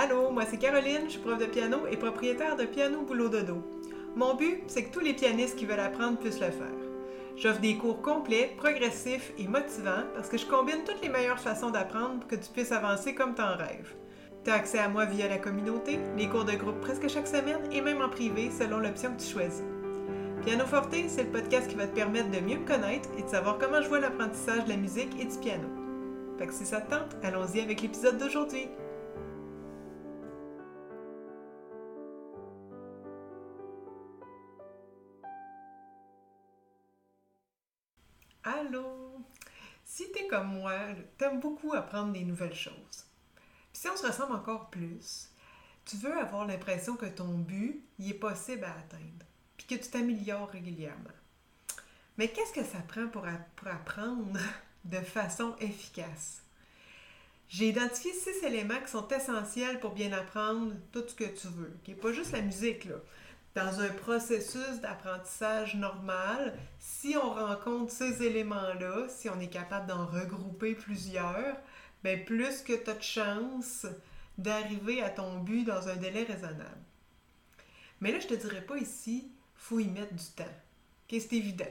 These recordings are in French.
Allô, moi c'est Caroline, je suis prof de piano et propriétaire de Piano Boulot Dodo. Mon but, c'est que tous les pianistes qui veulent apprendre puissent le faire. J'offre des cours complets, progressifs et motivants parce que je combine toutes les meilleures façons d'apprendre pour que tu puisses avancer comme t'en rêves. Tu as accès à moi via la communauté, les cours de groupe presque chaque semaine et même en privé selon l'option que tu choisis. Piano Forte, c'est le podcast qui va te permettre de mieux me connaître et de savoir comment je vois l'apprentissage de la musique et du piano. Fait que si ça te tente, allons-y avec l'épisode d'aujourd'hui. Allô! Si t'es comme moi, t'aimes beaucoup apprendre des nouvelles choses. Puis si on se ressemble encore plus, tu veux avoir l'impression que ton but, il est possible à atteindre, puis que tu t'améliores régulièrement. Mais qu'est-ce que ça prend pour, apprendre de façon efficace? J'ai identifié six éléments qui sont essentiels pour bien apprendre tout ce que tu veux. qui Pas juste la musique, dans un processus d'apprentissage normal, si on rencontre ces éléments-là, si on est capable d'en regrouper plusieurs, bien plus que tu as de chance d'arriver à ton but dans un délai raisonnable. Mais là, je te dirais pas ici, faut y mettre du temps. c'est évident.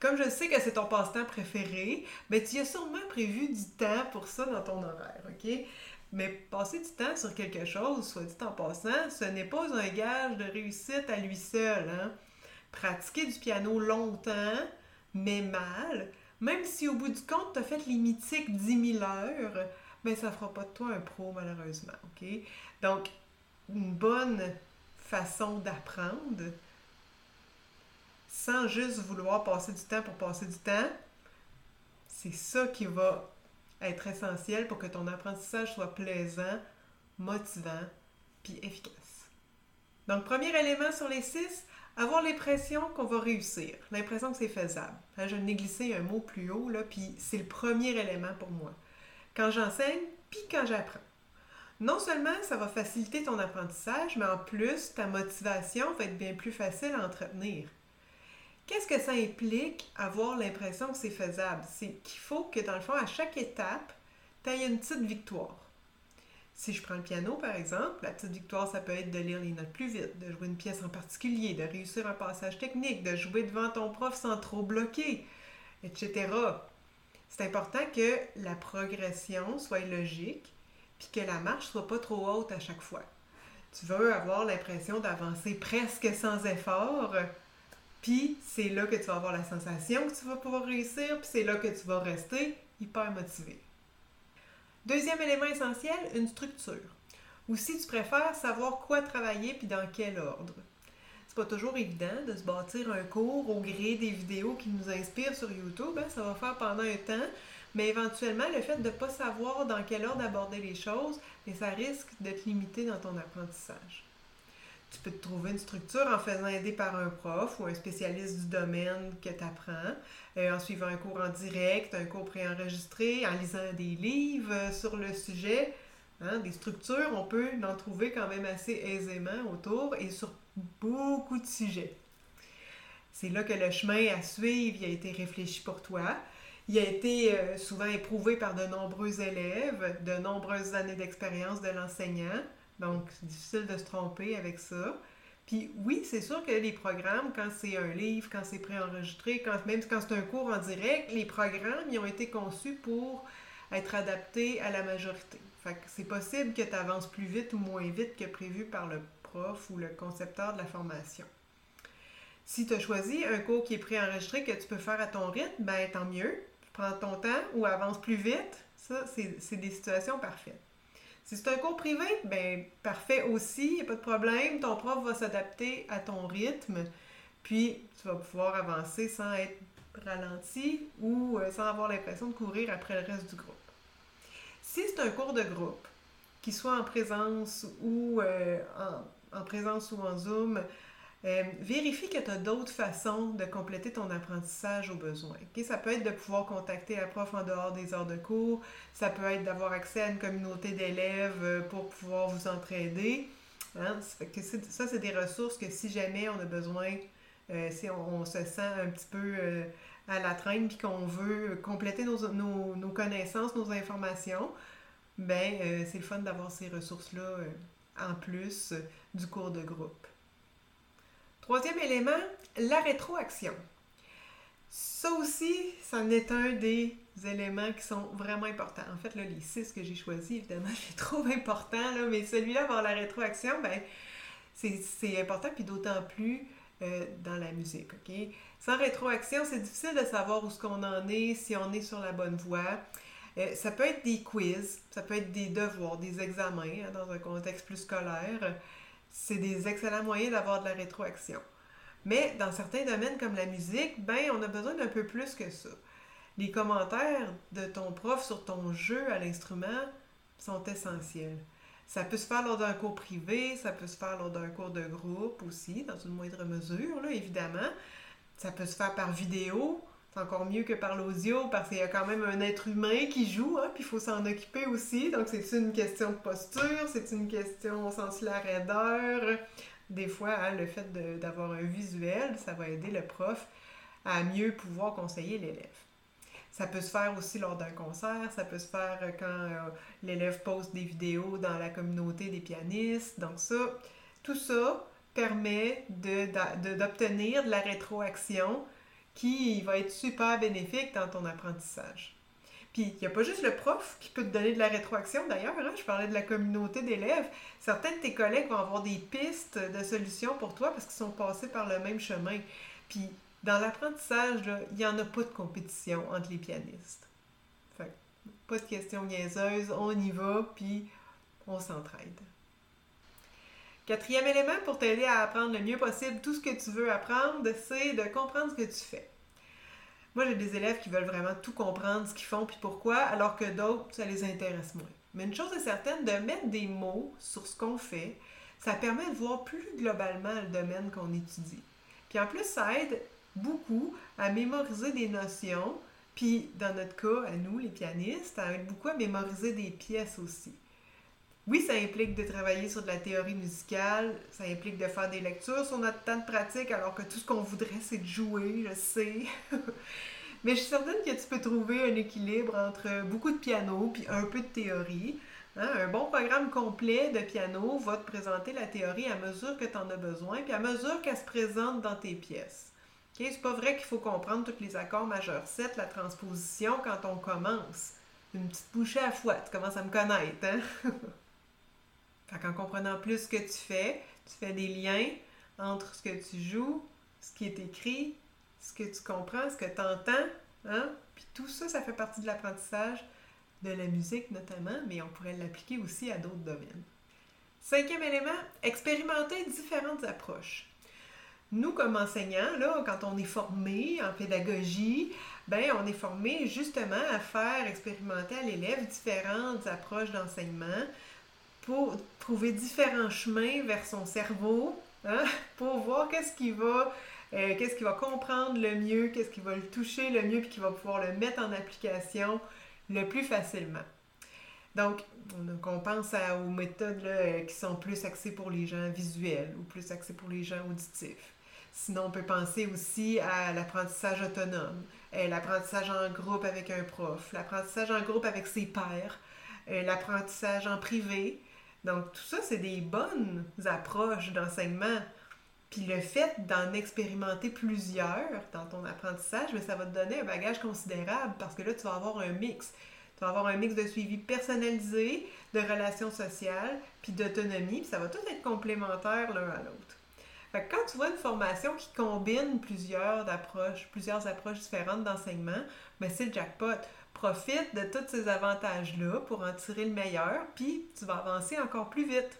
Comme je sais que c'est ton passe-temps préféré, ben tu as sûrement prévu du temps pour ça dans ton horaire? Mais passer du temps sur quelque chose, soit dit en passant, ce n'est pas un gage de réussite à lui seul. Hein? Pratiquer du piano longtemps, mais mal, même si au bout du compte, tu as fait les mythiques 10 000 heures, mais ça ne fera pas de toi un pro, malheureusement. Donc, une bonne façon d'apprendre, sans juste vouloir passer du temps pour passer du temps, c'est ça qui va être essentiel pour que ton apprentissage soit plaisant, motivant, puis efficace. Donc, premier élément sur les six, avoir l'impression qu'on va réussir, l'impression que c'est faisable. Hein, je n'ai glissé un mot plus haut, là, puis c'est le premier élément pour moi. Quand j'enseigne, puis quand j'apprends. Non seulement ça va faciliter ton apprentissage, mais en plus, ta motivation va être bien plus facile à entretenir. Qu'est-ce que ça implique avoir l'impression que c'est faisable? C'est qu'il faut que, dans le fond, à chaque étape, tu aies une petite victoire. Si je prends le piano, par exemple, la petite victoire, ça peut être de lire les notes plus vite, de jouer une pièce en particulier, de réussir un passage technique, de jouer devant ton prof sans trop bloquer, etc. C'est important que la progression soit logique, puis que la marche soit pas trop haute à chaque fois. Tu veux avoir l'impression d'avancer presque sans effort, puis c'est là que tu vas avoir la sensation que tu vas pouvoir réussir, puis c'est là que tu vas rester hyper motivé. Deuxième élément essentiel, une structure. Ou si tu préfères savoir quoi travailler puis dans quel ordre. C'est pas toujours évident de se bâtir un cours au gré des vidéos qui nous inspirent sur YouTube. Hein. Ça va faire pendant un temps, mais éventuellement, le fait de ne pas savoir dans quel ordre aborder les choses, ça risque de te limiter dans ton apprentissage. Tu peux te trouver une structure en faisant aider par un prof ou un spécialiste du domaine que tu apprends, euh, en suivant un cours en direct, un cours préenregistré, en lisant des livres euh, sur le sujet. Hein, des structures, on peut en trouver quand même assez aisément autour et sur beaucoup de sujets. C'est là que le chemin à suivre a été réfléchi pour toi. Il a été euh, souvent éprouvé par de nombreux élèves, de nombreuses années d'expérience de l'enseignant. Donc, c'est difficile de se tromper avec ça. Puis oui, c'est sûr que les programmes, quand c'est un livre, quand c'est préenregistré, quand, même quand c'est un cours en direct, les programmes, ils ont été conçus pour être adaptés à la majorité. Fait que c'est possible que tu avances plus vite ou moins vite que prévu par le prof ou le concepteur de la formation. Si tu as choisi un cours qui est préenregistré que tu peux faire à ton rythme, ben tant mieux. Prends ton temps ou avance plus vite. Ça, c'est des situations parfaites. Si c'est un cours privé, ben parfait aussi, il n'y a pas de problème. Ton prof va s'adapter à ton rythme, puis tu vas pouvoir avancer sans être ralenti ou euh, sans avoir l'impression de courir après le reste du groupe. Si c'est un cours de groupe, qu'il soit en présence ou euh, en, en, présence ou en Zoom, euh, vérifie que tu as d'autres façons de compléter ton apprentissage au besoin. Ça peut être de pouvoir contacter la prof en dehors des heures de cours, ça peut être d'avoir accès à une communauté d'élèves euh, pour pouvoir vous entraider. Hein. Ça, c'est des ressources que si jamais on a besoin, euh, si on, se sent un petit peu à la traîne puis qu'on veut compléter nos, nos, connaissances, nos informations, ben euh, c'est le fun d'avoir ces ressources-là euh, en plus euh, du cours de groupe. Troisième élément, la rétroaction. Ça aussi, c'en est un des éléments qui sont vraiment importants. En fait, là, les six que j'ai choisis, évidemment, je les trouve importants, là, mais celui-là, avoir la rétroaction, ben, c'est important, puis d'autant plus dans la musique? Sans rétroaction, c'est difficile de savoir où ce qu'on en est, si on est sur la bonne voie. Euh, ça peut être des quiz, ça peut être des devoirs, des examens hein, dans un contexte plus scolaire. C'est des excellents moyens d'avoir de la rétroaction. Mais dans certains domaines comme la musique, ben on a besoin d'un peu plus que ça. Les commentaires de ton prof sur ton jeu à l'instrument sont essentiels. Ça peut se faire lors d'un cours privé, ça peut se faire lors d'un cours de groupe aussi, dans une moindre mesure, là, évidemment. Ça peut se faire par vidéo, c'est encore mieux que par l'audio parce qu'il y a quand même un être humain qui joue, hein, puis il faut s'en occuper aussi. Donc, c'est une question de posture, c'est une question au sens la raideur. Des fois, hein, le fait d'avoir un visuel, ça va aider le prof à mieux pouvoir conseiller l'élève. Ça peut se faire aussi lors d'un concert, ça peut se faire quand euh, l'élève poste des vidéos dans la communauté des pianistes. Donc ça, tout ça permet d'obtenir de, de la rétroaction qui va être super bénéfique dans ton apprentissage. Puis, il n'y a pas juste le prof qui peut te donner de la rétroaction. D'ailleurs, hein, je parlais de la communauté d'élèves. Certains de tes collègues vont avoir des pistes de solutions pour toi parce qu'ils sont passés par le même chemin. Puis, dans l'apprentissage, il n'y en a pas de compétition entre les pianistes. Fait pas de questions niaiseuses, on y va, puis on s'entraide. Quatrième élément pour t'aider à apprendre le mieux possible tout ce que tu veux apprendre, c'est de comprendre ce que tu fais. Moi, j'ai des élèves qui veulent vraiment tout comprendre, ce qu'ils font puis pourquoi, alors que d'autres, ça les intéresse moins. Mais une chose est certaine, de mettre des mots sur ce qu'on fait, ça permet de voir plus globalement le domaine qu'on étudie. Puis en plus, ça aide beaucoup à mémoriser des notions, puis dans notre cas, à nous, les pianistes, ça aide beaucoup à mémoriser des pièces aussi. Oui, ça implique de travailler sur de la théorie musicale, ça implique de faire des lectures sur notre temps de pratique, alors que tout ce qu'on voudrait, c'est de jouer, je sais. Mais je suis certaine que tu peux trouver un équilibre entre beaucoup de piano puis un peu de théorie. Hein? Un bon programme complet de piano va te présenter la théorie à mesure que tu en as besoin, puis à mesure qu'elle se présente dans tes pièces. Okay? C'est pas vrai qu'il faut comprendre tous les accords majeurs 7, la transposition quand on commence. Une petite bouchée à fouette, tu commences à me connaître, hein? Fait qu'en comprenant plus ce que tu fais, tu fais des liens entre ce que tu joues, ce qui est écrit, ce que tu comprends, ce que tu entends. Hein? Puis tout ça, ça fait partie de l'apprentissage de la musique notamment, mais on pourrait l'appliquer aussi à d'autres domaines. Cinquième élément, expérimenter différentes approches. Nous, comme enseignants, là, quand on est formé en pédagogie, ben, on est formé justement à faire expérimenter à l'élève différentes approches d'enseignement, pour trouver différents chemins vers son cerveau, hein, pour voir qu'est-ce qui va, euh, qu'est-ce qui va comprendre le mieux, qu'est-ce qui va le toucher le mieux, puis qui va pouvoir le mettre en application le plus facilement. Donc, on, pense aux méthodes qui sont plus axées pour les gens visuels ou plus axées pour les gens auditifs. Sinon, on peut penser aussi à l'apprentissage autonome, euh, l'apprentissage en groupe avec un prof, l'apprentissage en groupe avec ses pairs, euh, l'apprentissage en privé, donc, tout ça, c'est des bonnes approches d'enseignement. Puis le fait d'en expérimenter plusieurs dans ton apprentissage, mais ça va te donner un bagage considérable parce que là, tu vas avoir un mix. Tu vas avoir un mix de suivi personnalisé, de relations sociales, puis d'autonomie, puis ça va tout être complémentaire l'un à l'autre. Fait que quand tu vois une formation qui combine plusieurs approches, plusieurs approches différentes d'enseignement, ben c'est le jackpot profite de tous ces avantages-là pour en tirer le meilleur, puis tu vas avancer encore plus vite.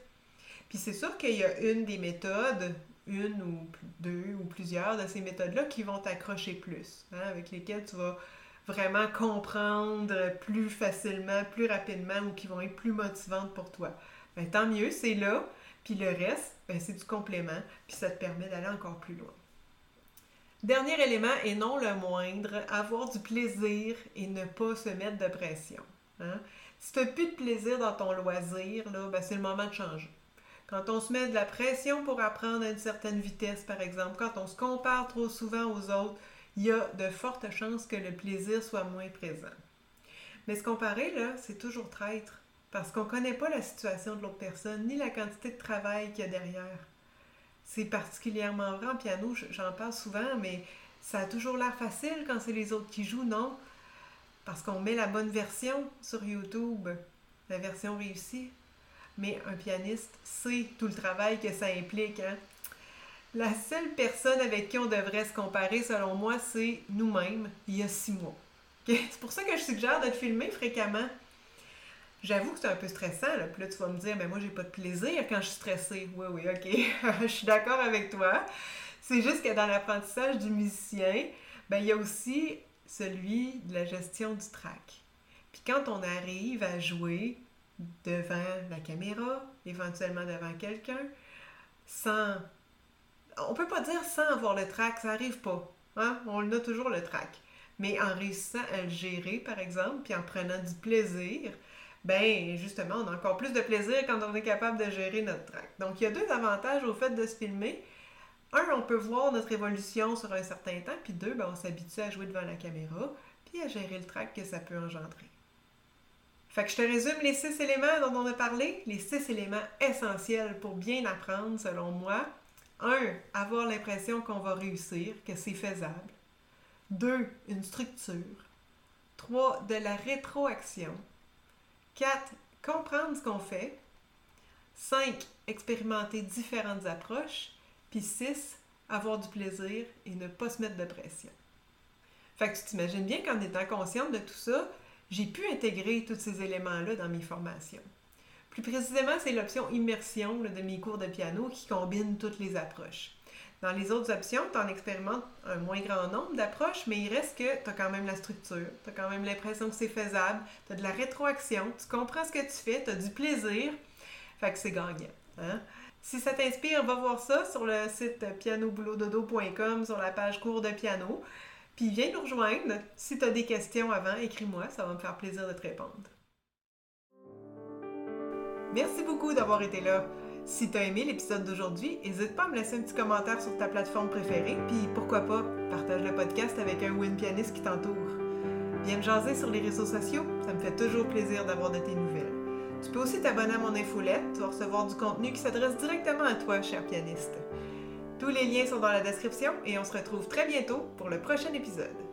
Puis c'est sûr qu'il y a une des méthodes, une ou deux ou plusieurs de ces méthodes-là qui vont t'accrocher plus, hein, avec lesquelles tu vas vraiment comprendre plus facilement, plus rapidement ou qui vont être plus motivantes pour toi. Ben, tant mieux, c'est là. Puis le reste, ben, c'est du complément, puis ça te permet d'aller encore plus loin. Dernier élément, et non le moindre, avoir du plaisir et ne pas se mettre de pression. Hein. Si tu n'as plus de plaisir dans ton loisir, ben c'est le moment de changer. Quand on se met de la pression pour apprendre à une certaine vitesse, par exemple, quand on se compare trop souvent aux autres, il y a de fortes chances que le plaisir soit moins présent. Mais se comparer, là, c'est toujours traître. Parce qu'on ne connaît pas la situation de l'autre personne, ni la quantité de travail qu'il y a derrière. C'est particulièrement vrai en piano, j'en parle souvent, mais ça a toujours l'air facile quand c'est les autres qui jouent, non? Parce qu'on met la bonne version sur YouTube, la version réussie. Mais un pianiste sait tout le travail que ça implique. Hein? La seule personne avec qui on devrait se comparer, selon moi, c'est nous-mêmes, il y a six mois. C'est pour ça que je suggère de te filmer fréquemment. J'avoue que c'est un peu stressant, là. Puis là, tu vas me dire, mais moi, j'ai pas de plaisir quand je suis stressée. Oui, oui, ok. je suis d'accord avec toi. C'est juste que dans l'apprentissage du musicien, ben, il y a aussi celui de la gestion du track. Puis quand on arrive à jouer devant la caméra, éventuellement devant quelqu'un, sans... On peut pas dire sans avoir le track, ça arrive pas. Hein? On a toujours le track. Mais en réussissant à le gérer, par exemple, puis en prenant du plaisir, ben justement, on a encore plus de plaisir quand on est capable de gérer notre track. Donc, il y a deux avantages au fait de se filmer. Un, on peut voir notre évolution sur un certain temps, puis deux, ben, on s'habitue à jouer devant la caméra, puis à gérer le track que ça peut engendrer. Fait que je te résume les six éléments dont on a parlé, les six éléments essentiels pour bien apprendre selon moi. Un, avoir l'impression qu'on va réussir, que c'est faisable. Deux, une structure. Trois, de la rétroaction. 4. Comprendre ce qu'on fait. 5. Expérimenter différentes approches. Puis 6. Avoir du plaisir et ne pas se mettre de pression. Fait que tu t'imagines bien qu'en étant consciente de tout ça, j'ai pu intégrer tous ces éléments-là dans mes formations. Plus précisément, c'est l'option immersion de mes cours de piano qui combine toutes les approches. Dans les autres options, tu en expérimentes un moins grand nombre d'approches, mais il reste que tu as quand même la structure, tu as quand même l'impression que c'est faisable, tu as de la rétroaction, tu comprends ce que tu fais, tu as du plaisir, fait que c'est gagnant. Hein? Si ça t'inspire, va voir ça sur le site pianoboulododo.com sur la page cours de piano. Puis viens nous rejoindre. Si tu as des questions avant, écris-moi, ça va me faire plaisir de te répondre. Merci beaucoup d'avoir été là. Si tu as aimé l'épisode d'aujourd'hui, n'hésite pas à me laisser un petit commentaire sur ta plateforme préférée, puis pourquoi pas, partage le podcast avec un ou une pianiste qui t'entoure. Viens me jaser sur les réseaux sociaux, ça me fait toujours plaisir d'avoir de tes nouvelles. Tu peux aussi t'abonner à mon infolette, tu vas recevoir du contenu qui s'adresse directement à toi, cher pianiste. Tous les liens sont dans la description et on se retrouve très bientôt pour le prochain épisode.